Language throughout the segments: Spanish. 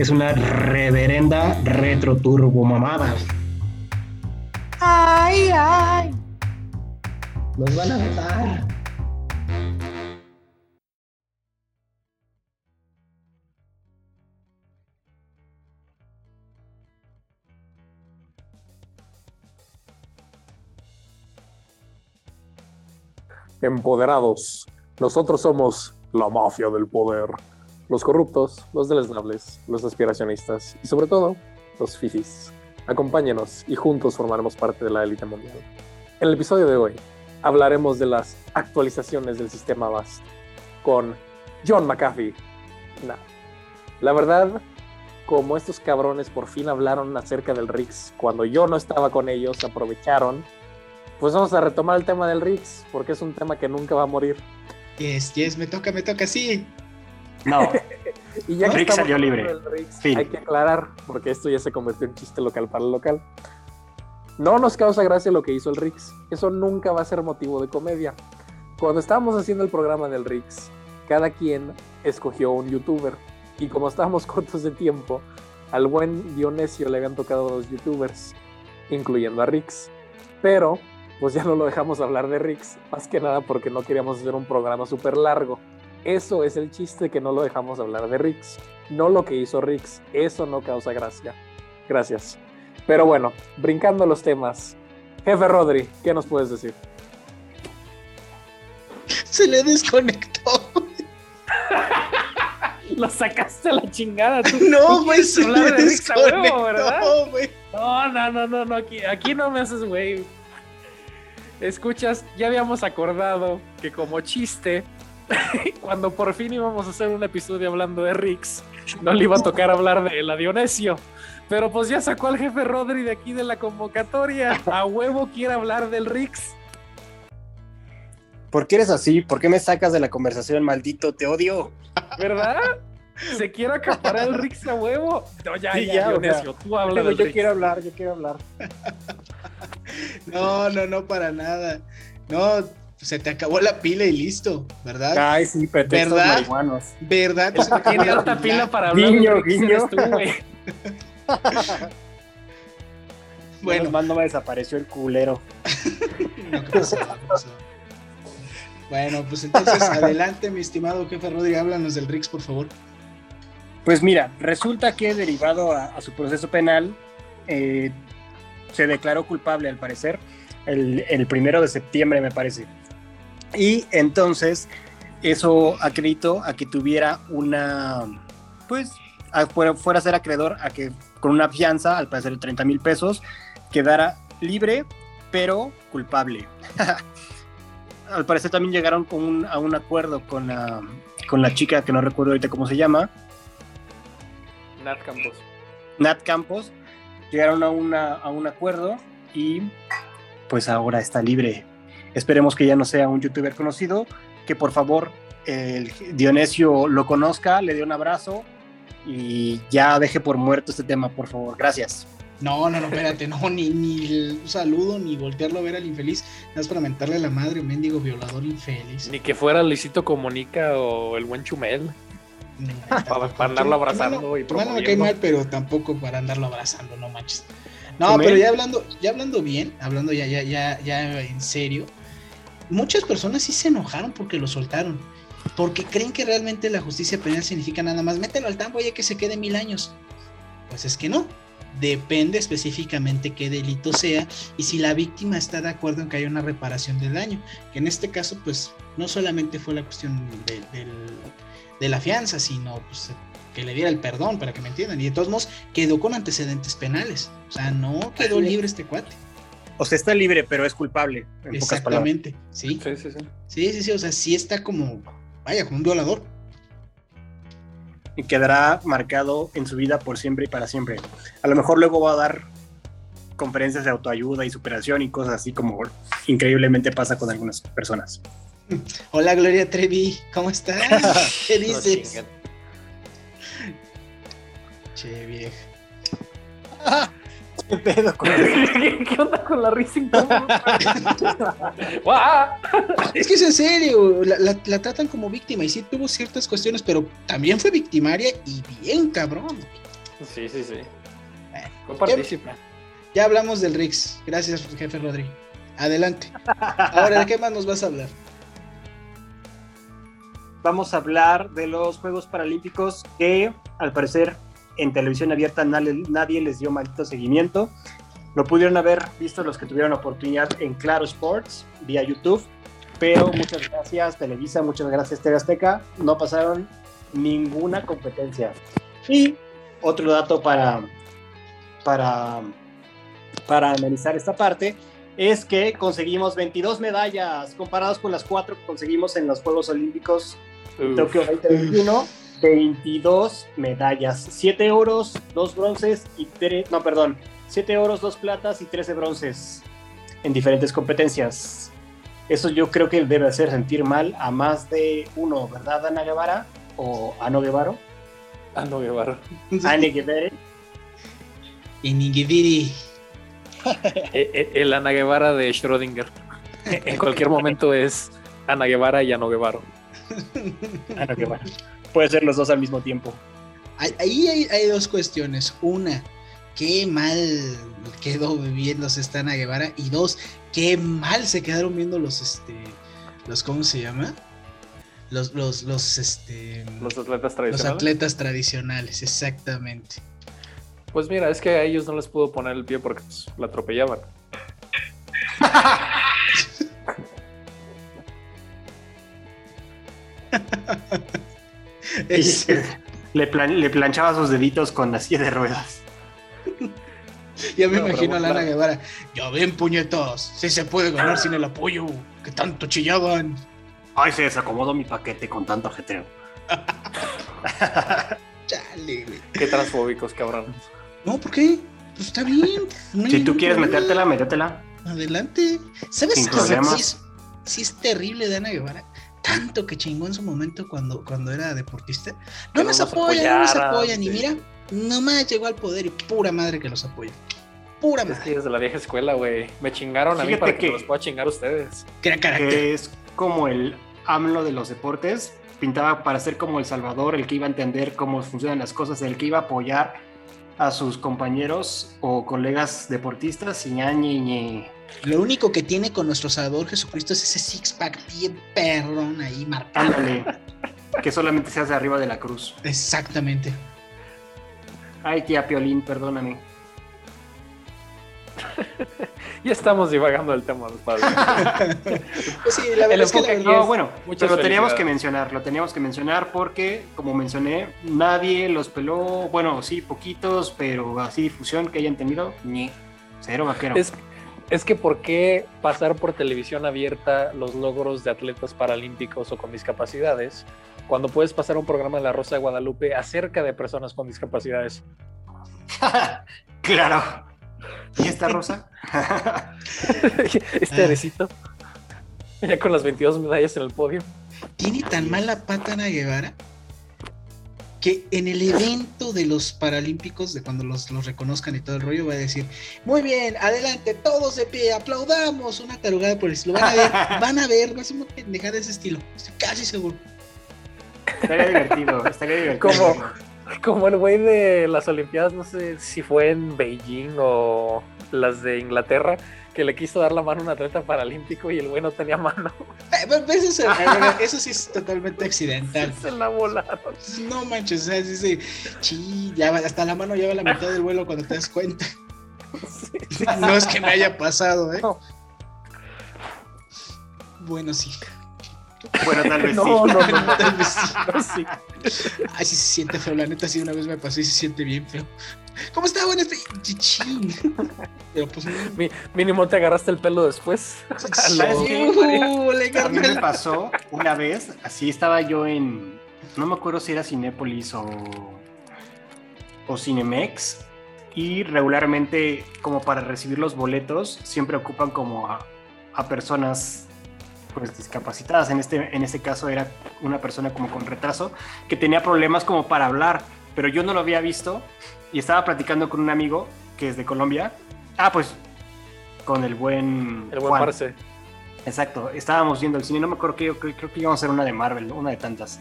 Es una reverenda retro turbo mamada. Ay, ay. Nos van a matar. Empoderados. Nosotros somos la mafia del poder. Los corruptos, los deleznables, los aspiracionistas y sobre todo, los fifis. Acompáñenos y juntos formaremos parte de la élite mundial. En el episodio de hoy hablaremos de las actualizaciones del sistema BAST con John McAfee. Nah. La verdad, como estos cabrones por fin hablaron acerca del RIX cuando yo no estaba con ellos, aprovecharon pues vamos a retomar el tema del Rix, porque es un tema que nunca va a morir. Yes, yes, me toca, me toca, sí. No, Y ya estamos salió libre. Fin. hay que aclarar, porque esto ya se convirtió en chiste local para el local. No nos causa gracia lo que hizo el Rix. Eso nunca va a ser motivo de comedia. Cuando estábamos haciendo el programa del Rix, cada quien escogió un youtuber. Y como estábamos cortos de tiempo, al buen Dionesio le habían tocado dos youtubers, incluyendo a Rix. Pero pues ya no lo dejamos hablar de Rix, más que nada porque no queríamos hacer un programa súper largo. Eso es el chiste que no lo dejamos hablar de Rix, no lo que hizo Rix, eso no causa gracia. Gracias. Pero bueno, brincando los temas. Jefe Rodri, ¿qué nos puedes decir? Se le desconectó. Lo sacaste a la chingada tú. No, güey, se hablar le de Rix a huevo, desconectó, ¿verdad? güey. No, no, no, no, no, aquí, aquí no me haces güey. Escuchas, ya habíamos acordado que como chiste, cuando por fin íbamos a hacer un episodio hablando de Rix, no le iba a tocar hablar de la Dionesio. Pero pues ya sacó al jefe Rodri de aquí de la convocatoria. A huevo quiere hablar del Rix. ¿por qué eres así? ¿Por qué me sacas de la conversación, maldito? Te odio. ¿Verdad? Se quiere acaparar el Rix a huevo. No, ya, Sí, ya, ya, o Dionesio, tú habla Pero del yo Rix. quiero hablar, yo quiero hablar. No, no, no, para nada. No, se te acabó la pila y listo, ¿verdad? Ay, sí, pretextos ¿Verdad? marihuanos. ¿Verdad? Tiene harta pila para hablar Guiño, guiño. tú, güey. Bueno, mal no me desapareció el culero. No, ¿qué pasó? ¿Qué pasó? Bueno, pues entonces adelante, mi estimado jefe Rodri, háblanos del Rix, por favor. Pues mira, resulta que derivado a, a su proceso penal, eh, se declaró culpable al parecer el, el primero de septiembre, me parece. Y entonces eso acreditó a que tuviera una, pues, a- fuera, fuera a ser acreedor a que con una fianza, al parecer de 30 mil pesos, quedara libre, pero culpable. al parecer también llegaron con un- a un acuerdo con la, con la chica que no recuerdo ahorita cómo se llama, Nat Campos. Nat Campos llegaron a, una, a un acuerdo y pues ahora está libre. Esperemos que ya no sea un youtuber conocido, que por favor el Dionesio lo conozca, le dé un abrazo y ya deje por muerto este tema, por favor. Gracias. No, no, no, espérate, no, ni, ni un saludo, ni voltearlo a ver al infeliz, nada más para mentarle a la madre, mendigo violador infeliz. Ni que fuera Luisito Comunica o el buen Chumel. Para, para andarlo abrazando mano- y tu mano me cae promoviendo. mal, pero tampoco para andarlo abrazando, no manches. No, Chumel. pero ya hablando, ya hablando bien, hablando ya, ya, ya, ya en serio, muchas personas sí se enojaron porque lo soltaron. Porque creen que realmente la justicia penal significa nada más mételo al tambo ya que se quede mil años. Pues es que no. Depende específicamente qué delito sea y si la víctima está de acuerdo en que haya una reparación del daño. Que en este caso, pues, no solamente fue la cuestión de, de la fianza, sino pues, que le diera el perdón, para que me entiendan. Y de todos modos, quedó con antecedentes penales. O sea, no quedó libre este cuate. O sea, está libre, pero es culpable, en pocas palabras. Exactamente. Sí, Sí, sí, sí. sí, sí, sí. O sea, sí está como, vaya, como un violador. y quedará marcado en su vida por siempre y para siempre. A lo mejor luego va a dar conferencias de autoayuda y superación y cosas así como increíblemente pasa con algunas personas. Hola Gloria Trevi, ¿cómo estás? ¿Qué dices? che, vieja. ¿Qué pedo con ¿Qué, qué onda con la risa incómoda? ¡Guau! Es que es en serio, la, la- la tratan como víctima y sí tuvo ciertas cuestiones, pero también fue victimaria y bien cabrón. Sí, sí, sí. Bueno, Fue partícipe. Ya hablamos del Rix. Gracias, jefe Rodri. Adelante. Ahora, ¿de qué más nos vas a hablar? Vamos a hablar de los Juegos Paralímpicos que al parecer en televisión abierta nadie, nadie les dio maldito seguimiento. Lo pudieron haber visto los que tuvieron oportunidad en Claro Sports vía YouTube, pero muchas gracias Televisa, muchas gracias TV Azteca, no pasaron ninguna competencia. Y otro dato para, para, para analizar esta parte es que conseguimos 22 medallas comparados con las cuatro que conseguimos en los Juegos Olímpicos Uf. Tokio 2021, 22 medallas, 7 oros, 2 bronces y 3, no, perdón, 7 oros, 2 platas y 13 bronces en diferentes competencias. Eso yo creo que debe hacer sentir mal a más de uno, ¿verdad, Ana Guevara? ¿O Ano Guevara? Ah, no, Guevara. Anne Guevara. Inigidiri. Eh, eh, El Ana Guevara de Schrödinger. En cualquier momento es Ana Guevara y Ano Guevara. Ano Guevara. Puede ser los dos al mismo tiempo. Ahí hay, hay dos cuestiones. Una, qué mal quedó viviéndose esta Ana Guevara. Y dos, qué mal se quedaron viendo los, este, los, ¿cómo se llama? Los, los, los, este, Los atletas los tradicionales. atletas tradicionales, exactamente. Pues mira, es que a ellos no les pudo poner el pie porque pues, la atropellaban. Es- le, plan- le planchaba sus deditos con la silla de ruedas. ya me No, imagino a la Ana claro. Guevara. Ya ven, puñetas, si se puede ganar sin el apoyo, que tanto chillaban. Ay, se desacomodó mi paquete con tanto ajetreo. Chale, güey. Qué transfóbicos, cabrón. No, ¿por qué? Pues está bien. no Si tú quieres problema. metértela, métetela. Adelante. ¿Sabes Sin qué? problemas. Sí es, sí es terrible de Ana Guevara. Tanto que chingó en su momento cuando, cuando era deportista. No no nos apoyan, no nos apoyan. Y sí. mira, nomás llegó al poder y pura madre que los apoya. Pura Es que madre. es de la vieja escuela, güey. Me chingaron a mí Fíjate para que, que- los pueda chingar ustedes. Que es como el AMLO de los deportes, pintaba para ser como el Salvador, el que iba a entender cómo funcionan las cosas, el que iba a apoyar a sus compañeros o colegas deportistas y ña, ñe, ñe. Lo único que tiene con nuestro Salvador Jesucristo es ese six-pack bien perrón ahí marcado. Ándale, que solamente se hace arriba de la cruz. Exactamente. Ay, tía Piolín, perdóname. Ya estamos divagando del tema, padre. Pues sí, la El verdad es que la verdad- No, bueno, Muchas pero lo teníamos que mencionar, lo teníamos que mencionar porque, como mencioné, nadie los peló, bueno, sí, poquitos, pero así difusión que hayan tenido, ni cero vaquero. Es, es que ¿por qué pasar por televisión abierta los logros de atletas paralímpicos o con discapacidades cuando puedes pasar un programa de La Rosa de Guadalupe acerca de personas con discapacidades? claro. ¿Y esta rosa? este Ah. arecito, ya con las 22 medallas en el podio. tiene tan mala pata Ana Guevara que en el evento de los Paralímpicos, de cuando los, los reconozcan y todo el rollo, va a decir, muy bien, adelante, todos de pie, aplaudamos, una tarugada por el estilo. Van a ver, van a ver, va a ser una pendejada de ese estilo, estoy casi seguro. Estaría divertido, estaría divertido. Como, como el güey de las Olimpiadas, no sé si fue en Beijing o las de Inglaterra, que le quiso dar la mano a un atleta paralímpico y el güey no tenía mano. Eh, pues, Eso, es- eso sí es totalmente accidental. Se la volaron. No manches, o sea, sí, sí, sí, ya hasta la mano lleva la mitad del vuelo cuando te das cuenta. No es que me haya pasado, ¿eh? No. Bueno, sí. Bueno, tal vez No, sí. no, no, no. Tal vez sí. No, sí. Ay, sí se siente feo, la neta, sí, una vez me pasó y se siente bien feo. ¿Cómo está? Bueno, estoy chichín. Pero pues, Mi- mínimo te agarraste el pelo después. ¿Sabes qué? Uh, le A mí me pasó una vez, así estaba yo en, no me acuerdo si era Cinépolis o, o Cinemex, y regularmente como para recibir los boletos siempre ocupan como a, a personas pues discapacitadas. En este, en este caso era una persona como con retraso que tenía problemas como para hablar, pero yo no lo había visto y estaba platicando con un amigo que es de Colombia. Ah, pues con el buen El buen Juan. parce. Exacto, estábamos viendo el cine, no me acuerdo que creo, creo que íbamos a hacer una de Marvel, una de tantas.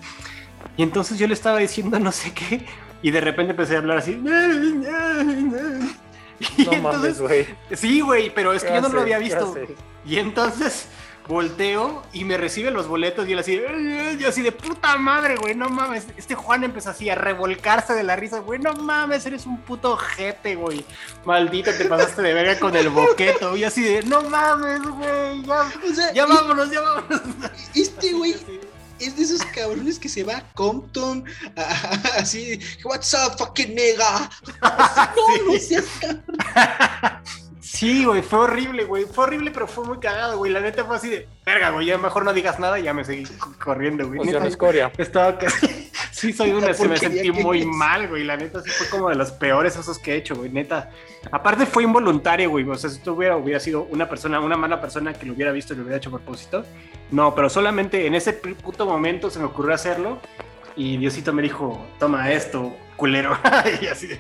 Y entonces yo le estaba diciendo no sé qué, y de repente empecé a hablar así. Y No entonces- mames, güey. Sí, güey, pero es que yo no lo había visto. Y entonces volteo y me recibe los boletos y él así, yo así de puta madre, güey, no mames. Este Juan empezó así a revolcarse de la risa, güey, no mames, eres un puto jete, güey. Maldito, te pasaste de verga con el boqueto. Y así de, no mames, güey, ya, O sea, ya vámonos, ya vámonos. este güey es de esos cabrones que se va a Compton, a- a- así, what's up, fucking nigga. No, no seas cabrón. Sí, güey, fue horrible, güey. Fue horrible, pero fue muy cagado, güey. La neta fue así de, verga, güey, ya mejor no digas nada y ya me seguí co- corriendo, güey. Neta, escoria. Estaba casi. Sí, soy una. Se me sentí muy es. mal, güey. La neta, sí fue como de los peores osos que he hecho, güey. Neta. Aparte, fue involuntario, güey. O sea, si tú hubiera, hubiera sido una persona, una mala persona que lo hubiera visto y lo hubiera hecho a propósito. No, pero solamente en ese puto momento se me ocurrió hacerlo. Y Diosito me dijo, toma esto, culero. y así de,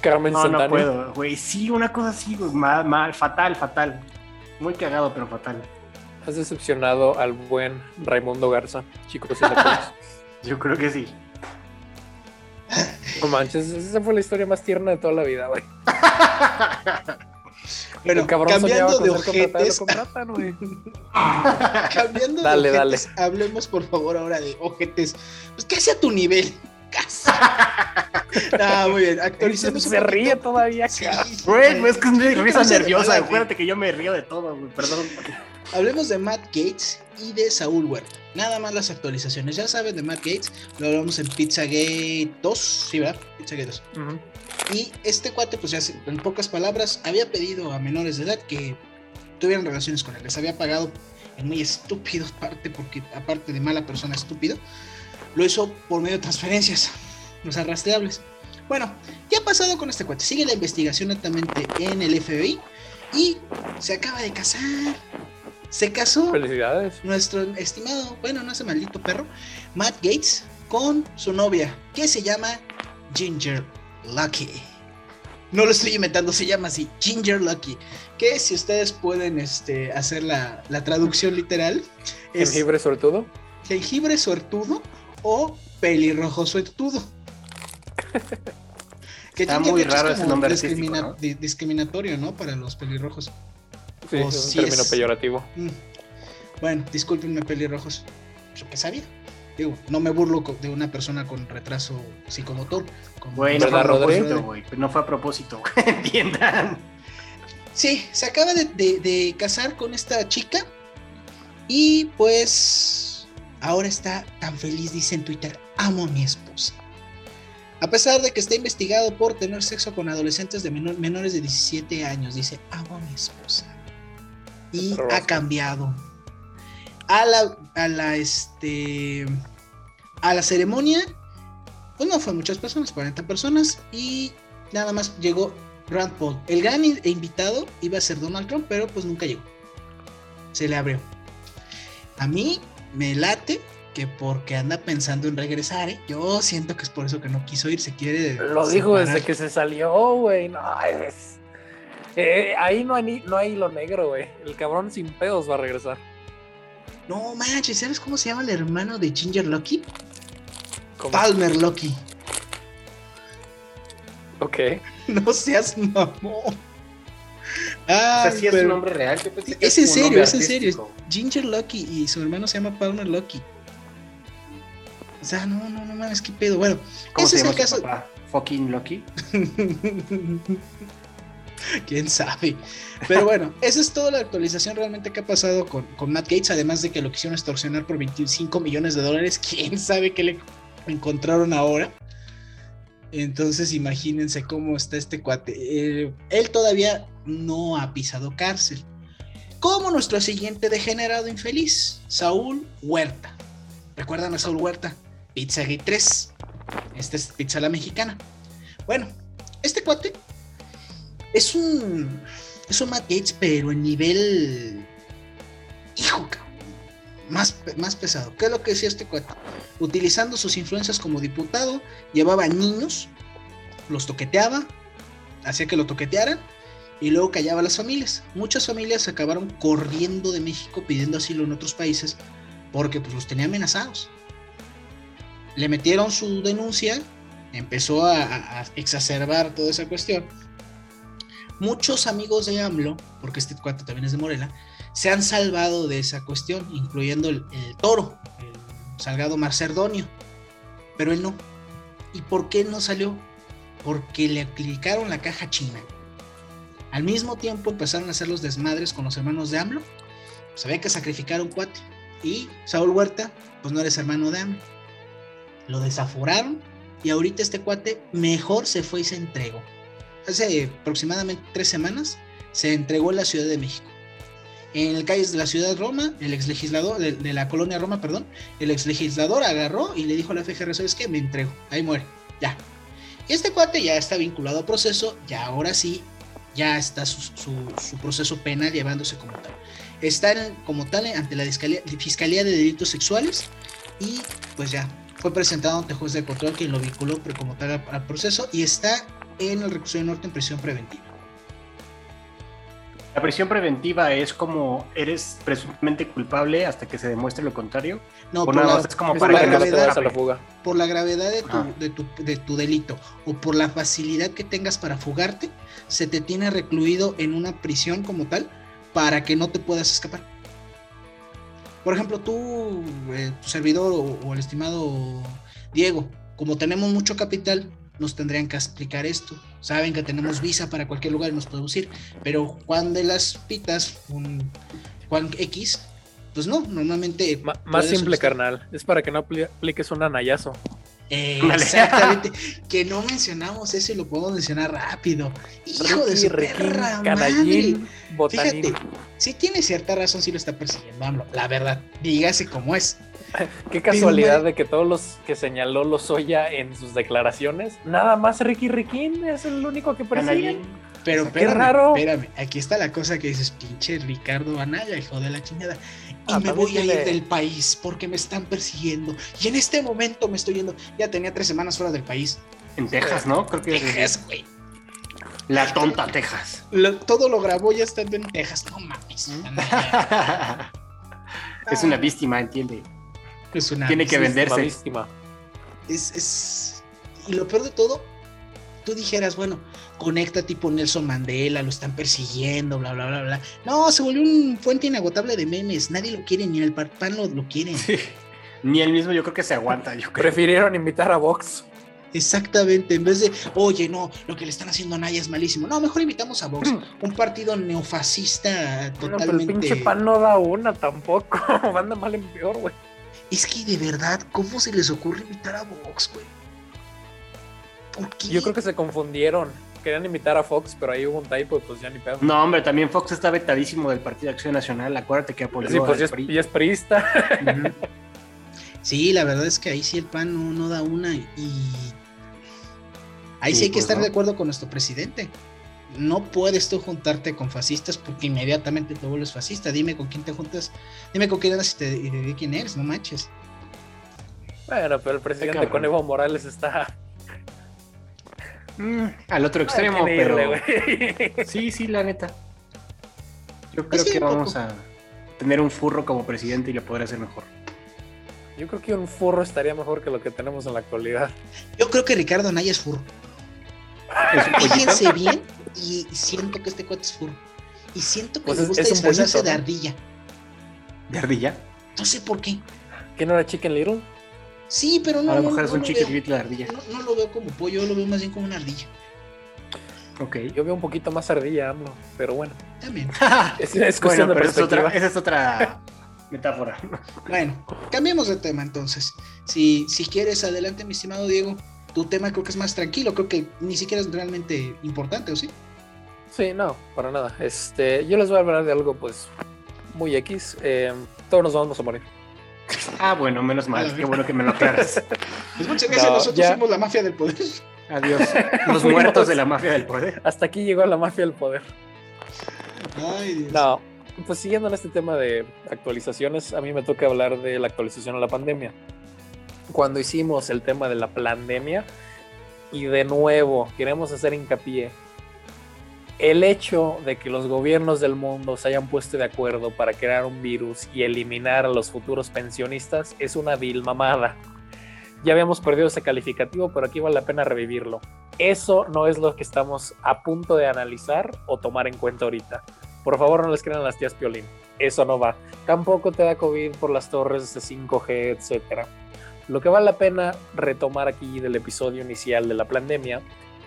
Carmen no, puedo, güey. Sí, una cosa así, güey. Mal, mal, fatal, fatal. Muy cagado, pero fatal. Has decepcionado al buen Raimundo Garza, chicos. Yo creo que sí. No manches, esa fue la historia más tierna de toda la vida, güey. Bueno, El cabrón soñaba cambiando con de ojetes, cambiando Dale, de dale. ojetes, hablemos por favor ahora de ojetes. Pues casi a tu nivel. Casi. Ah, muy bien. Actualicemos Se ríe poquito. todavía, Güey, sí. es que es una risa nerviosa. Acuérdate que yo me río de todo, güey. Perdón. Hablemos de Matt Gates y de Saúl Huerta. Nada más las actualizaciones. Ya saben de Matt Gates, lo hablamos en Pizzagate 2, ¿sí, verdad? Pizzagate 2. Ujú. Y este cuate, pues ya en pocas palabras, había pedido a menores de edad que tuvieran relaciones con él. Les había pagado en muy estúpido parte, porque aparte de mala persona estúpido, lo hizo por medio de transferencias, los arrastreables. Bueno, ¿qué ha pasado con este cuate? Sigue la investigación netamente en el FBI y se acaba de casar. Se casó Felicidades. nuestro estimado, bueno, no ese maldito perro, Matt Gates, con su novia, que se llama Ginger Lucky. No lo estoy inventando, se llama así, Ginger Lucky. Que si ustedes pueden este, hacer la, la traducción literal, es Jengibre sortudo. jengibre suertudo o pelirrojo suertudo. Que Está muy raro ese nombre discrimina- ¿no? di- discriminatorio, ¿no? Para los pelirrojos. Sí, O es un si término es- peyorativo. Mm. Bueno, discúlpenme, pelirrojos. Yo que sabía. Digo, no me burlo de una persona con retraso psicomotor. como- Güey, no fue a propósito, güey. No fue a propósito, güey. Entiendan. Sí, se acaba de, de- de casar con esta chica. Y pues ahora está tan feliz, dice en Twitter, amo a mi esposa. A pesar de que está investigado por tener sexo con adolescentes de menor- menores de 17 años, dice, amo a mi esposa. Y ha cambiado. A la, a la, este, a la ceremonia, pues no fue muchas personas, 40 personas, y nada más llegó Rand Paul. El gran in- invitado iba a ser Donald Trump, pero pues nunca llegó. Se le abrió. A mí me late que porque anda pensando en regresar, ¿eh? yo siento que es por eso que no quiso ir, se quiere. Lo dijo separar. desde que se salió, güey. No, es. eh, ahí no hay, ni- no hay hilo negro, güey. El cabrón sin pedos va a regresar. No manches, ¿sabes cómo se llama el hermano de Ginger? ¿Cómo? Palmer Lucky. Ok. No seas mamón. O sea, sí es pero- un nombre real. Yo pensé que Es en serio, es en serio. Ginger Lucky y su hermano se llama Palmer Lucky. O sea, no, no, no mames, qué pedo. Bueno, ¿Cómo ese se es llama el su caso. papá? Fucking Lucky. Quién sabe. Pero bueno, esa es toda la actualización realmente que ha pasado con, con Matt Gates, además de que lo quisieron extorsionar por 25 millones de dólares. Quién sabe qué le encontraron ahora. Entonces imagínense cómo está este cuate. Eh, él todavía no ha pisado cárcel. Como nuestro siguiente degenerado infeliz, Saúl Huerta. ¿Recuerdan a Saúl Huerta? Pizza Gate 3. Esta es pizza la mexicana. Bueno, este cuate es un. Es un Matt Gates, pero en nivel. Hijo, más, más pesado. ¿Qué es lo que decía este cuate? Utilizando sus influencias como diputado, llevaba niños, los toqueteaba, hacía que lo toquetearan y luego callaba a las familias. Muchas familias acabaron corriendo de México pidiendo asilo en otros países porque pues, los tenía amenazados. Le metieron su denuncia, empezó a, exacerbar toda esa cuestión. Muchos amigos de AMLO, porque este cuate también es de Morela, se han salvado de esa cuestión, incluyendo el, el toro, el Salgado Marcerdonio, pero él no. ¿Y por qué no salió? Porque le aplicaron la caja china. Al mismo tiempo empezaron a hacer los desmadres con los hermanos de AMLO. Pues había que sacrificar a un cuate. Y Saúl Huerta, pues no eres hermano de AMLO. Lo desaforaron y ahorita este cuate mejor se fue y se entregó. Hace aproximadamente tres semanas se entregó en la Ciudad de México. En el calles de la ciudad Roma, el ex legislador, de, la colonia Roma, perdón, el ex legislador agarró y le dijo a la FGR, ¿sabes qué? Me entrego, ahí muere, ya. Este cuate ya está vinculado a proceso, ya ahora sí, ya está su, su- su proceso penal llevándose como tal. Está en- como tal ante la Fiscalía, de Delitos Sexuales y pues ya, fue presentado ante juez de control quien lo vinculó como tal al, proceso y está en el recurso norte en prisión preventiva. La prisión preventiva es como eres presuntamente culpable hasta que se demuestre lo contrario. No, por la, es como para la que no te gravedad, vayas a la fuga. por la gravedad de tu, de, tu, de tu delito o por la facilidad que tengas para fugarte, se te tiene recluido en una prisión como tal para que no te puedas escapar. Por ejemplo, tú, eh, tu servidor o, o el estimado Diego, como tenemos mucho capital, nos tendrían que explicar esto. Saben que tenemos visa para cualquier lugar y nos podemos ir, pero Juan de las Pitas, un Juan X, pues no, normalmente... Ma- más simple, carnal. Es para que no apli- apliques un anayazo. Eh, exactamente. que no mencionamos eso y lo podemos mencionar rápido. Hijo de su perra. Canallín. Fíjate, si tiene cierta razón, si lo está persiguiendo, AMLO. La verdad, dígase cómo es. Qué casualidad de que todos los que señaló Lozoya en sus declaraciones, nada más Ricky Riquín es el único que. Canallín. Pero Qué espérame, raro. espérame. Aquí está la cosa que dices, pinche Ricardo Anaya, hijo de la chingada. Y Ah, me voy a ir del país porque me están persiguiendo. Y en este momento me estoy yendo. Ya tenía tres semanas fuera del país. En Texas, ¿no? Creo que Texas, güey. La tonta Texas. Lo- todo lo grabó ya estando en Texas. No mames. ¿Mm? Es una víctima, entiende. Es una Tiene que venderse. Es, es- Y lo peor de todo, tú dijeras, bueno, conecta tipo Nelson Mandela, lo están persiguiendo, bla, bla, bla, bla. No, se volvió un fuente inagotable de memes. Nadie lo quiere, ni el pan lo, lo quieren. Ni él mismo yo creo que se aguanta, yo creo. Prefirieron invitar a Vox. Exactamente, en vez de, oye, no, lo que le están haciendo a Naya es malísimo. No, mejor invitamos a Vox, un partido neofascista No, pero el pinche totalmente. pan no da una tampoco. Anda mal en peor, güey. Es que de verdad, ¿cómo se les ocurre invitar a Vox, güey? ¿Por qué? Yo creo que se confundieron. Querían invitar a Fox, pero ahí hubo un typo y pues ya ni pedo. No, hombre, también Fox está vetadísimo del Partido de Acción Nacional. Acuérdate que apoyó sí, pues ya es, PRI. ya es priista. Ujú. Sí, la verdad es que ahí sí el PAN no, no da una y ahí sí, Sí, hay que pues estar no. de acuerdo con nuestro presidente. No puedes tú juntarte con fascistas porque inmediatamente te vuelves fascista. Dime con quién te juntas, dime con quién eres y te y de quién eres, no manches. Bueno, pero el presidente con Evo Morales está. Mm, al otro extremo, pero. irle. Sí, sí, la neta. Yo creo que vamos poco. a tener un furro como presidente y lo podrá hacer mejor. Yo creo que un furro estaría mejor que lo que tenemos en la actualidad. Yo creo que Ricardo Anaya es furro. Fíjense bien y siento que este cuate es furro. Y siento que Pues le gusta es disfrazarse pollito, de ¿no? ardilla. ¿De ardilla? No sé por qué. ¿Qué no era Chicken Little? Sí, pero no, a lo no, mejor es no un lo chiquitito de ardilla. no, no lo veo como pollo, yo lo veo más bien como una ardilla. Ok. Yo veo un poquito más ardilla, AMLO, pero bueno. También. Es, es cuestión bueno, de pero esa es, otra, perspectiva. esa es otra metáfora. Bueno, cambiemos de tema entonces. Si, si quieres, adelante, mi estimado Diego. Tu tema creo que es más tranquilo, creo que ni siquiera es realmente importante, ¿o sí? Sí, no, para nada. Este, yo les voy a hablar de algo, pues, muy X. Eh, todos nos vamos a morir. Ah, bueno, menos mal. Qué bueno que me lo aclaras. Pues muchas gracias, No, nosotros ya. somos la mafia del poder. Adiós. Los muertos de la mafia del poder. Hasta aquí llegó la mafia del poder. Ay, Dios. No, pues siguiendo en este tema de actualizaciones, a mí me toca hablar de la actualización a la pandemia. Cuando hicimos el tema de la pandemia, y de nuevo queremos hacer hincapié, el hecho de que los gobiernos del mundo se hayan puesto de acuerdo para crear un virus y eliminar a los futuros pensionistas es una vil mamada. Ya habíamos perdido ese calificativo, pero aquí vale la pena revivirlo. Eso no es lo que estamos a punto de analizar o tomar en cuenta ahorita. Por favor, no les crean las tías Piolín. Eso no va. Tampoco te da COVID por las torres de 5G, etc. Lo que vale la pena retomar aquí del episodio inicial de la pandemia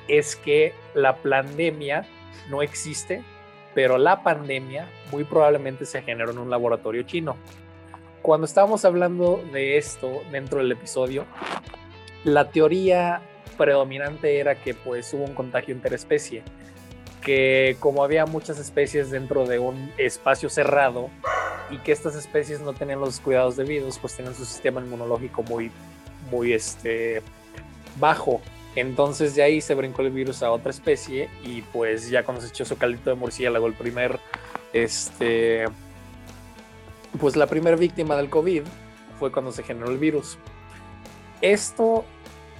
es que la pandemia no existe, pero la pandemia muy probablemente se generó en un laboratorio chino. Cuando estábamos hablando de esto dentro del episodio, la teoría predominante era que pues hubo un contagio interespecie, que como había muchas especies dentro de un espacio cerrado y que estas especies no tenían los cuidados debidos, pues tenían su sistema inmunológico muy, muy este, bajo. Entonces de ahí se brincó el virus a otra especie y pues ya cuando se echó su caldito de murciélago, el primer, este, pues la primera víctima del COVID fue cuando se generó el virus. Esto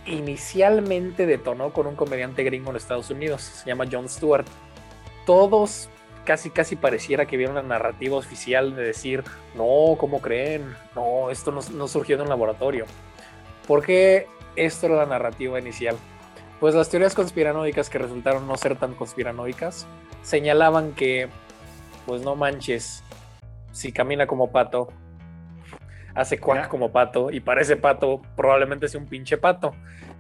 inicialmente detonó con un comediante gringo en Estados Unidos, se llama Jon Stewart. Todos casi casi pareciera que vieron la narrativa oficial de decir, no, ¿cómo creen? No, esto no, no surgió de un laboratorio. ¿Por qué esto era la narrativa inicial? Pues las teorías conspiranoicas que resultaron no ser tan conspiranoicas señalaban que, pues no manches, si camina como pato, hace cuac como pato y parece pato, probablemente sea un pinche pato.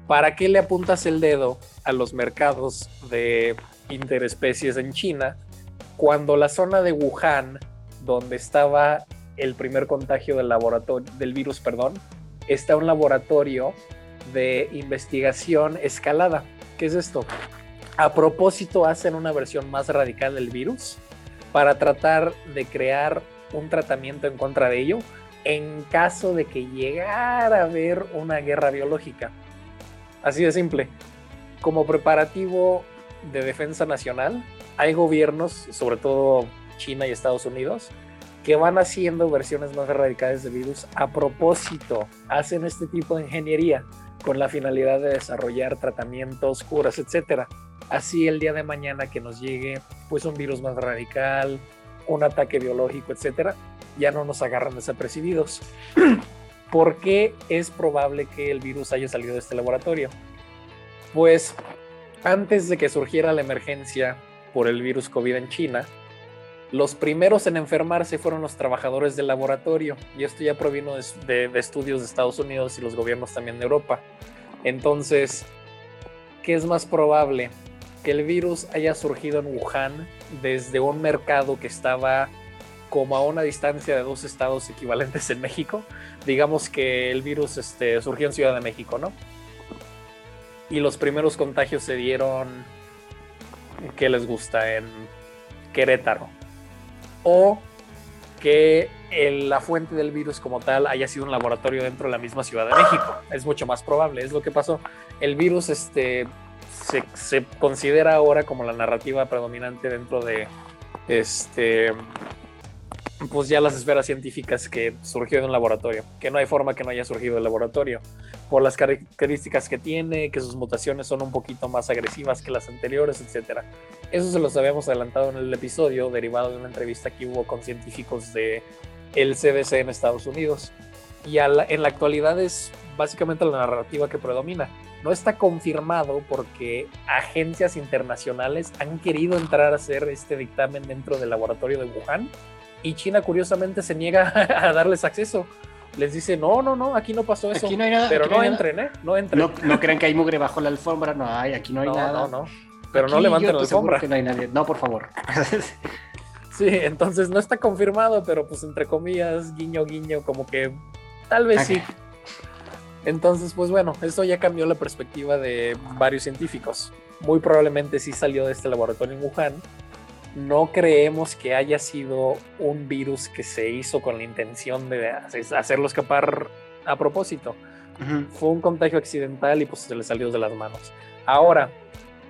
¿Para qué le apuntas el dedo a los mercados de interespecies en China cuando la zona de Wuhan, donde estaba el primer contagio del laboratorio del virus, perdón, está un laboratorio de investigación escalada? ¿Qué es esto? A propósito hacen una versión más radical del virus para tratar de crear un tratamiento en contra de ello en caso de que llegara a haber una guerra biológica. Así de simple. Como preparativo de defensa nacional, hay gobiernos, sobre todo China y Estados Unidos, que van haciendo versiones más radicales de virus a propósito. Hacen este tipo de ingeniería con la finalidad de desarrollar tratamientos, curas, etcétera. Así el día de mañana que nos llegue pues un virus más radical, un ataque biológico, etcétera, ya no nos agarran desapercibidos. ¿Por qué es probable que el virus haya salido de este laboratorio? Pues antes de que surgiera la emergencia por el virus COVID en China, los primeros en enfermarse fueron los trabajadores del laboratorio, y esto ya provino de, de- estudios de Estados Unidos y los gobiernos también de Europa. Entonces, ¿qué es más probable? Que el virus haya surgido en Wuhan desde un mercado que estaba como a una distancia de dos estados equivalentes en México. Digamos que el virus este, surgió en Ciudad de México, ¿no? Y los primeros contagios se dieron, ¿qué les gusta? En Querétaro. O que la fuente del virus como tal haya sido un laboratorio dentro de la misma Ciudad de México. Es mucho más probable, es lo que pasó. El virus este, se, se considera ahora como la narrativa predominante dentro de este pues ya las esferas científicas que surgió de un laboratorio, que no hay forma que no haya surgido del laboratorio, por las características que tiene, que sus mutaciones son un poquito más agresivas que las anteriores, etcétera. Eso se los habíamos adelantado en el episodio derivado de una entrevista que hubo con científicos de el CDC en Estados Unidos. Y la- en la actualidad es básicamente la narrativa que predomina. No está confirmado porque agencias internacionales han querido entrar a hacer este dictamen dentro del laboratorio de Wuhan y China curiosamente se niega a darles acceso. Les dice, no, no, no, aquí no pasó eso. Aquí no hay nada. pero no hay nada. entren, ¿eh? No entren. No, no crean que hay mugre bajo la alfombra. No hay, aquí no hay no, nada. no, no. Pero no levanten la alfombra. que no hay nadie. No, por favor. Sí, entonces no está confirmado, pero pues entre comillas, guiño, guiño, como que tal vez sí. Entonces, pues bueno, esto ya cambió la perspectiva de varios científicos. Muy probablemente sí salió de este laboratorio en Wuhan, no creemos que haya sido un virus que se hizo con la intención de hace- hacerlo escapar a propósito. Fue un contagio accidental y pues se le salió de las manos. Ahora,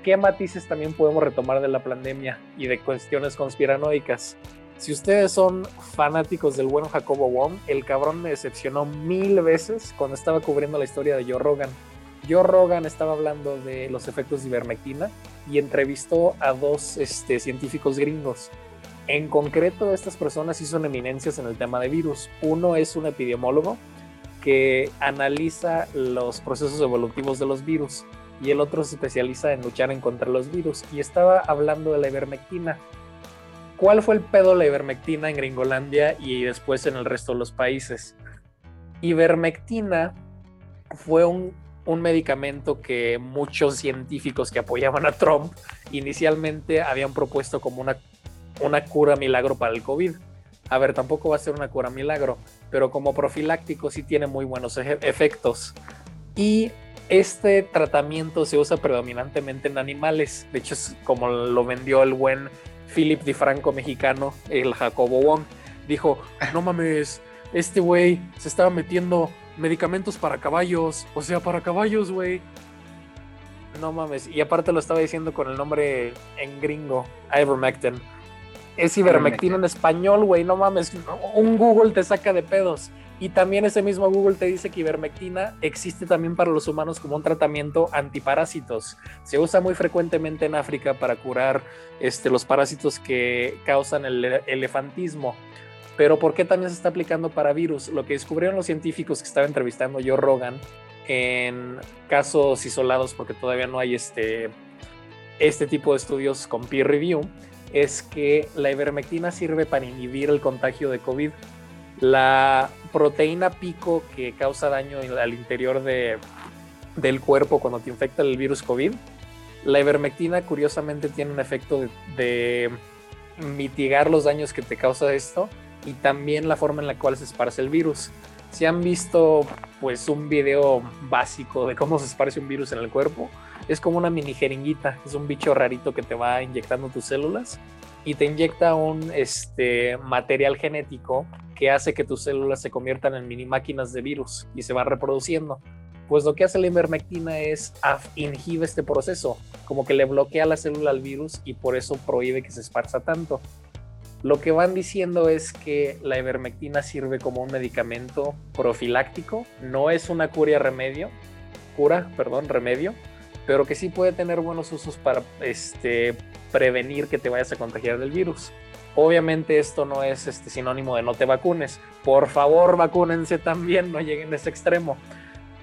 ¿qué matices también podemos retomar de la pandemia y de cuestiones conspiranoicas? Si ustedes son fanáticos del buen Jacobo Wong, el cabrón me decepcionó mil veces cuando estaba cubriendo la historia de Joe Rogan. Joe Rogan estaba hablando de los efectos de ivermectina y entrevistó a dos este, científicos gringos. En concreto, estas personas sí son eminencias en el tema de virus. Uno es un epidemiólogo que analiza los procesos evolutivos de los virus y el otro se especializa en luchar en contra los virus y estaba hablando de la ivermectina. ¿Cuál fue el pedo de la ivermectina en Gringolandia y después en el resto de los países? Ivermectina fue un, un medicamento que muchos científicos que apoyaban a Trump inicialmente habían propuesto como una, una cura milagro para el COVID. A ver, tampoco va a ser una cura milagro, pero como profiláctico sí tiene muy buenos efectos. Y este tratamiento se usa predominantemente en animales. De hecho, es como lo vendió el buen Philip DiFranco mexicano, el Jacobo Wong. Dijo, no mames, este güey se estaba metiendo medicamentos para caballos. O sea, para caballos, güey. No mames. Y aparte lo estaba diciendo con el nombre en gringo, Ivermectin. Es ivermectina en español, güey. No mames. Un Google te saca de pedos. Y también ese mismo Google te dice que ivermectina existe también para los humanos como un tratamiento antiparásitos. Se usa muy frecuentemente en África para curar este, los parásitos que causan el ele- elefantismo. Pero ¿por qué también se está aplicando para virus? Lo que descubrieron los científicos que estaba entrevistando Joe Rogan en casos isolados, porque todavía no hay este, este tipo de estudios con peer review, es que la ivermectina sirve para inhibir el contagio de COVID. La proteína pico que causa daño al interior de, del cuerpo cuando te infecta el virus COVID, la ivermectina curiosamente tiene un efecto de mitigar los daños que te causa esto y también la forma en la cual se esparce el virus. Si han visto pues un video básico de cómo se esparce un virus en el cuerpo, es como una mini jeringuita, es un bicho rarito que te va inyectando tus células y te inyecta un este, material genético que hace que tus células se conviertan en mini máquinas de virus y se van reproduciendo. Pues lo que hace la ivermectina es inhibe este proceso, como que le bloquea la célula al virus y por eso prohíbe que se esparza tanto. Lo que van diciendo es que la ivermectina sirve como un medicamento profiláctico, no es una cura remedio, cura, perdón, remedio, pero que sí puede tener buenos usos para este, prevenir que te vayas a contagiar del virus. Obviamente esto no es este, sinónimo de no te vacunes. Por favor, vacúnense también, no lleguen a ese extremo.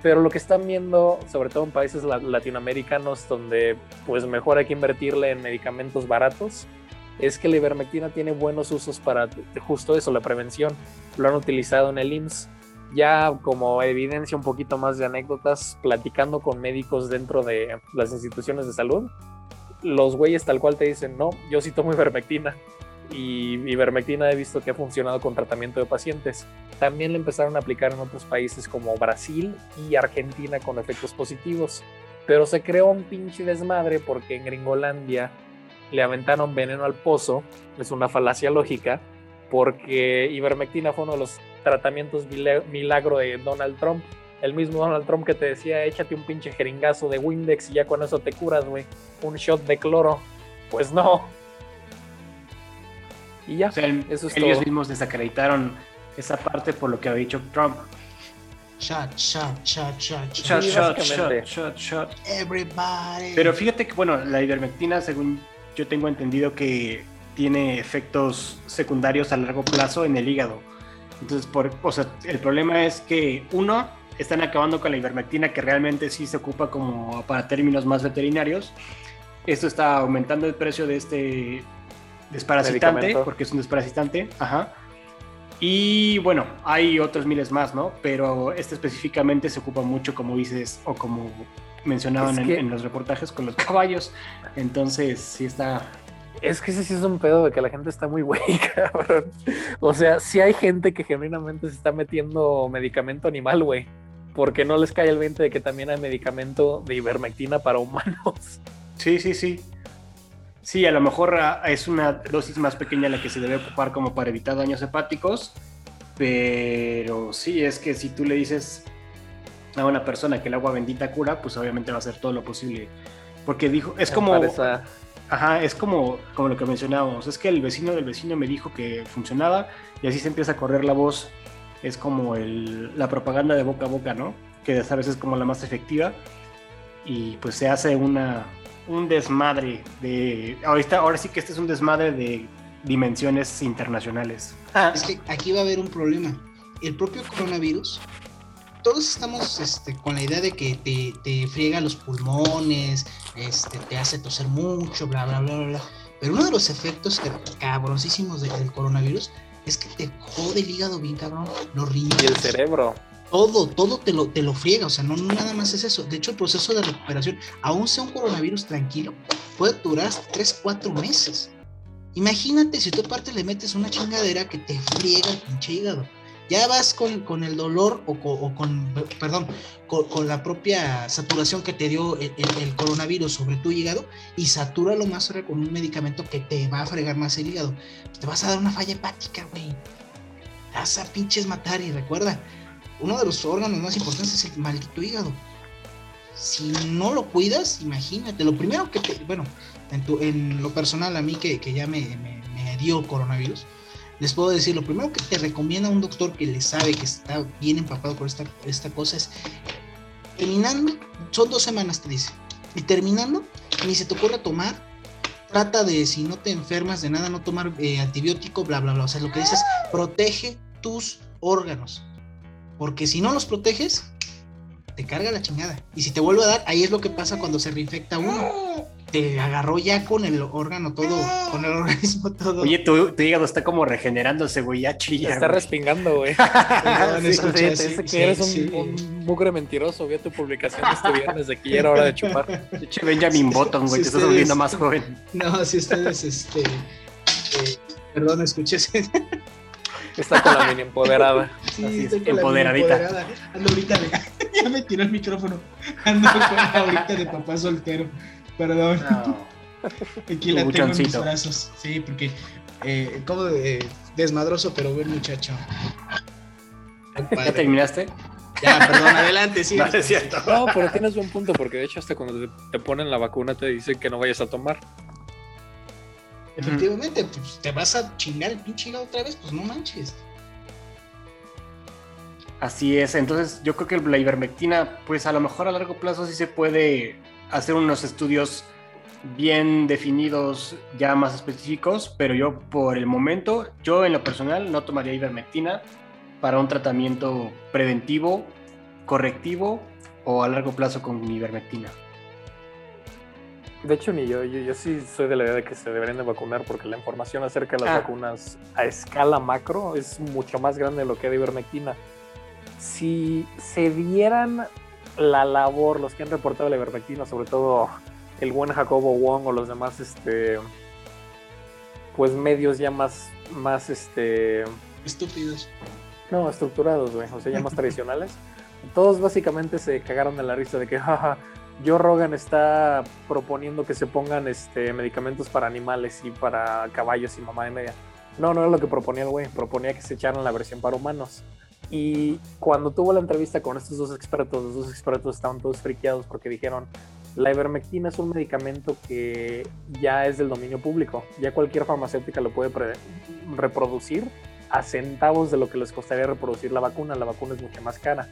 Pero lo que están viendo, sobre todo en países la- latinoamericanos, donde pues mejor hay que invertirle en medicamentos baratos, es que la ivermectina tiene buenos usos para justo eso, la prevención. Lo han utilizado en el IMSS. Ya como evidencia un poquito más de anécdotas, platicando con médicos dentro de las instituciones de salud, los güeyes tal cual te dicen, no, yo sí tomo ivermectina. Y ivermectina he visto que ha funcionado con tratamiento de pacientes. También le empezaron a aplicar en otros países como Brasil y Argentina con efectos positivos. Pero se creó un pinche desmadre porque en Gringolandia le aventaron veneno al pozo. Es una falacia lógica porque ivermectina fue uno de los tratamientos mila- milagro de Donald Trump. El mismo Donald Trump que te decía, échate un pinche jeringazo de Windex y ya con eso te curas, güey. Un shot de cloro. Pues no. Y ya. O sea, el- Eso es ellos todo. mismos desacreditaron esa parte por lo que había dicho Trump. Shot, shot, shot, shot, Sí, shot. básicamente. shot, shot. Everybody. Pero fíjate que, bueno, la ivermectina, según yo tengo entendido que tiene efectos secundarios a largo plazo en el hígado. Entonces, por, o sea, el problema es que, uno, están acabando con la ivermectina, que realmente sí se ocupa como para términos más veterinarios. Esto está aumentando el precio de este desparasitante, porque es un desparasitante. Ajá. Y bueno, hay otros miles más, ¿no? Pero este específicamente se ocupa mucho, como dices, o como mencionaban Es en, que- en los reportajes con los caballos. Entonces, sí está. Es que ese sí es un pedo de que la gente está muy güey, cabrón. O sea, sí hay gente que genuinamente se está metiendo medicamento animal, güey. Porque no les cae el 20 de que también hay medicamento de ivermectina para humanos. Sí, sí, sí. Sí, a lo mejor ah, es una dosis más pequeña la que se debe ocupar como para evitar daños hepáticos, pero sí, es que si tú le dices a una persona que el agua bendita cura, pues obviamente va a hacer todo lo posible. Porque dijo, es como... Esa- Ajá, es como, como lo que mencionábamos. Es que el vecino del vecino me dijo que funcionaba y así se empieza a correr la voz. Es como el- la propaganda de boca a boca, ¿no? Que a veces es como la más efectiva. Y pues se hace una, un desmadre de... Ahorita, ahora sí que este es un desmadre de dimensiones internacionales. Es que aquí va a haber un problema. El propio coronavirus, todos estamos este, con la idea de que te, te friega los pulmones, este, te hace toser mucho, bla, bla, bla, bla, bla. Pero uno de los efectos que- cabroncísimos de- del coronavirus es que te jode el hígado bien cabrón, los riñones. Y el cerebro. Todo, todo te lo, te lo friega, o sea, no no nada más es eso. De hecho, el proceso de recuperación, aún sea un coronavirus tranquilo, puede durar hasta 3, 4 meses. Imagínate si tú aparte le metes una chingadera que te friega el pinche hígado. Ya vas con, con el dolor o, co- o con, perdón, con, la propia saturación que te dio el, el- el coronavirus sobre tu hígado y satúralo más con un medicamento que te va a fregar más el hígado. Te vas a dar una falla hepática, güey. Vas a pinches matar y recuerda, uno de los órganos más importantes es el maldito hígado. Si no lo cuidas, imagínate, lo primero que te, bueno, en, tu- en lo personal a mí que, que ya me- me dio coronavirus, les puedo decir, lo primero que te recomienda un doctor que le sabe que está bien empapado por esta, esta cosa es, terminando, son dos semanas te dice, y terminando, ni se te ocurre tomar, trata de, si no te enfermas de nada, no tomar eh, antibiótico, bla, bla, bla, o sea, lo que dices, protege tus órganos, porque si no los proteges, te carga la chingada. Y si te vuelve a dar, ahí es lo que pasa cuando se reinfecta uno. Te agarró ya con el órgano todo, con el organismo todo. Oye, tu, tu hígado está como regenerándose, güey, ya chilla. Está güey. respingando, güey. Sí, escuché que eres un, sí. un mugre mentiroso. Vi tu publicación este viernes de que ya era hora de chupar. Pinche Benjamin Button, güey, Si te estás volviendo más joven. No, si ustedes, este. eh, perdón, escuché ese. Está con la mini empoderada. Sí, Así es, empoderadita. empoderada. Ando ahorita de. ya me tiró el micrófono. Ando con ahorita de papá soltero. Perdón. Aquí la tengo en mis brazos. Sí, porque. Eh, como de desmadroso, pero buen muchacho. ¿Ya terminaste? Ya, perdón, adelante, sí. No, es cierto. No, pero tienes buen punto, porque de hecho hasta cuando te, te ponen la vacuna te dicen que no vayas a tomar. Efectivamente, pues te vas a chingar el pinche hígado otra vez, pues no manches. Así es, entonces yo creo que la ivermectina, pues a lo mejor a largo plazo sí se puede hacer unos estudios bien definidos, ya más específicos, pero yo por el momento, yo en lo personal no tomaría ivermectina para un tratamiento preventivo, correctivo o a largo plazo con ivermectina. De hecho, ni yo, yo, yo sí soy de la idea de que se deberían de vacunar porque la información acerca de las Ah. vacunas a escala macro es mucho más grande de lo que de ivermectina. Si se dieran la labor, los que han reportado la ivermectina, sobre todo el buen Jacobo Wong o los demás, este, pues medios ya más, más, este, Estúpidos. no, estructurados, güey, o sea, ya más tradicionales. Todos básicamente se cagaron de la risa de que, jaja, Joe Rogan está proponiendo que se pongan este, medicamentos para animales y para caballos y mamá de media. No, no era lo que proponía el güey, proponía que se echaran la versión para humanos. Y cuando tuvo la entrevista con estos dos expertos, los dos expertos estaban todos friqueados porque dijeron, la ivermectina es un medicamento que ya es del dominio público, ya cualquier farmacéutica lo puede reproducir a centavos de lo que les costaría reproducir la vacuna. La vacuna es mucho más cara.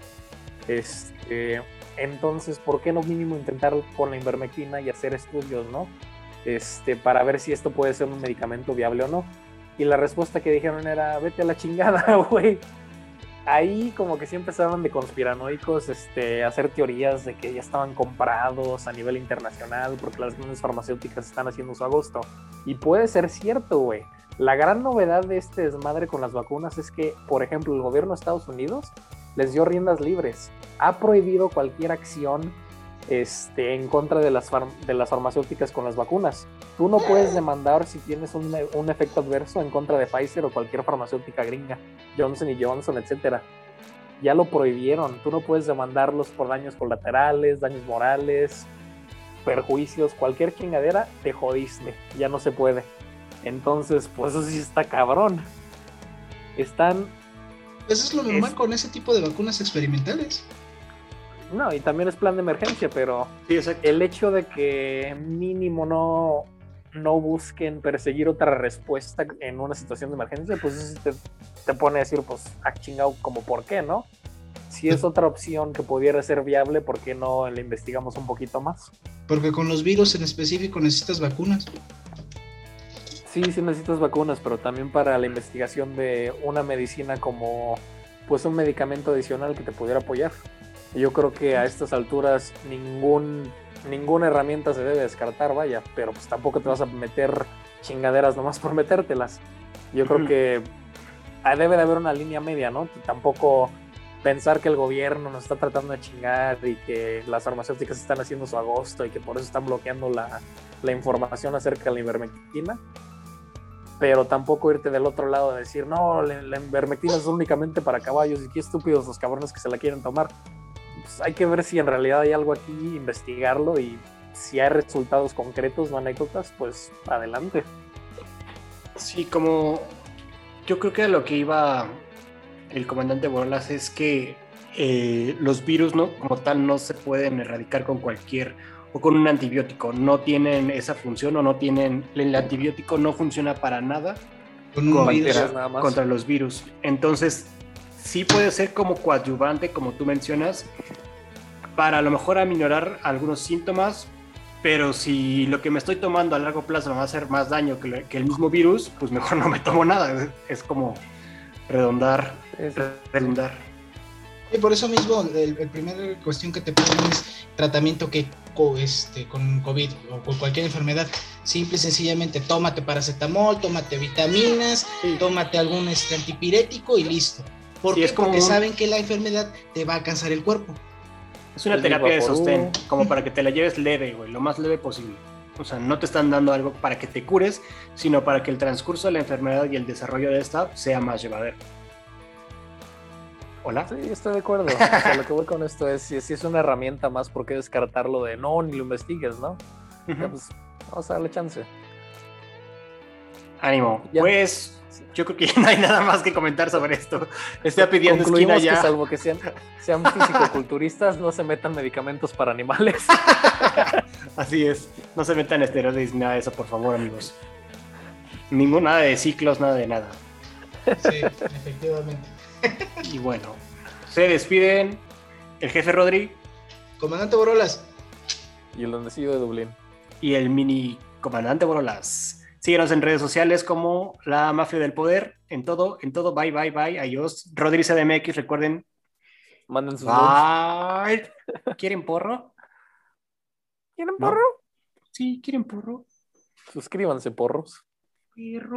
Este, entonces, ¿por qué no mínimo intentar con la ivermectina y hacer estudios, no? Este, para ver si esto puede ser un medicamento viable o no. Y la respuesta que dijeron era, vete a la chingada, güey. Ahí como que sí empezaron de conspiranoicos este, a hacer teorías de que ya estaban comprados a nivel internacional porque las grandes farmacéuticas están haciendo su agosto. Y puede ser cierto, güey. La gran novedad de este desmadre con las vacunas es que, por ejemplo, el gobierno de Estados Unidos les dio riendas libres. Ha prohibido cualquier acción este, en contra de las, de las farmacéuticas con las vacunas. Tú no puedes demandar si tienes un, un efecto adverso en contra de Pfizer o cualquier farmacéutica gringa, Johnson y Johnson, etcétera. Ya lo prohibieron. Tú no puedes demandarlos por daños colaterales, daños morales. perjuicios, cualquier chingadera, te jodiste, ya no se puede. Entonces, pues eso sí está cabrón. Están Eso es lo normal Es- con ese tipo de vacunas experimentales. No, y también es plan de emergencia, pero Sí, el hecho de que mínimo no, no busquen perseguir otra respuesta en una situación de emergencia, pues eso te, te pone a decir, pues, ah, chingado, como por qué, ¿no? Si es otra opción que pudiera ser viable, ¿por qué no la investigamos un poquito más? Porque con los virus en específico necesitas vacunas. Sí, sí necesitas vacunas, pero también para la investigación de una medicina como, pues, un medicamento adicional que te pudiera apoyar. Yo creo que a estas alturas ningún, ninguna herramienta se debe descartar, vaya, pero pues tampoco te vas a meter chingaderas nomás por metértelas. Yo creo que ah, debe de haber una línea media, ¿no? Tampoco pensar que el gobierno nos está tratando de chingar y que las farmacéuticas están haciendo su agosto y que por eso están bloqueando la, la información acerca de la ivermectina. Pero tampoco irte del otro lado de decir, no, la, la ivermectina es únicamente para caballos y qué estúpidos los cabrones que se la quieren tomar. Pues hay que ver si en realidad hay algo aquí, investigarlo y si hay resultados concretos, no anécdotas, pues adelante. Sí, como yo creo que a lo que iba el comandante Borlas es que eh, los virus no como tal no se pueden erradicar con cualquier o con un antibiótico, no tienen esa función o no tienen el antibiótico no funciona para nada Con virus. nada más. contra los virus. Entonces, sí puede ser como coadyuvante, como tú mencionas, para a lo mejor aminorar algunos síntomas, pero si lo que me estoy tomando a largo plazo me va a hacer más daño que, que el mismo virus, pues mejor no me tomo nada. Es como redondar, Es- redundar. Y por eso mismo, el, el primer cuestión que te ponen es tratamiento que co- este, con COVID o con cualquier enfermedad. Simple y sencillamente, tómate paracetamol, tómate vitaminas, tómate algún este, antipirético y listo. ¿Por Sí, qué? es como Porque un- saben que la enfermedad te va a cansar el cuerpo. Es una El terapia de sostén, como para que te la lleves leve, güey, lo más leve posible. O sea, no te están dando algo para que te cures, sino para que el transcurso de la enfermedad y el desarrollo de esta sea más llevadero. Hola. Sí, estoy de acuerdo. O sea, lo que voy con esto es, si, si es una herramienta más, ¿por qué descartarlo de no, ni lo investigues, no? Ya, pues, vamos a darle chance. Ánimo. Ya. Pues yo creo que ya no hay nada más que comentar sobre esto. Está pidiendo esquina Concluimos que ya. salvo que sean, sean fisicoculturistas, no se metan medicamentos para animales. Así es. No se metan esteroides ni nada de eso, por favor, amigos. Ningún nada de ciclos, nada de nada. Sí, efectivamente. Y bueno, se despiden el jefe Rodri Comandante Borolas, y el donecillo de Dublín. y el mini comandante Borolas. Síguenos en redes sociales como la mafia del poder. En todo, en todo. Bye, bye, bye. Adiós. Rodri CDMX, recuerden. Manden sus. Bye. ¿Quieren porro? ¿Quieren ¿No? porro? Sí, ¿quieren porro? Suscríbanse, porros. Perro.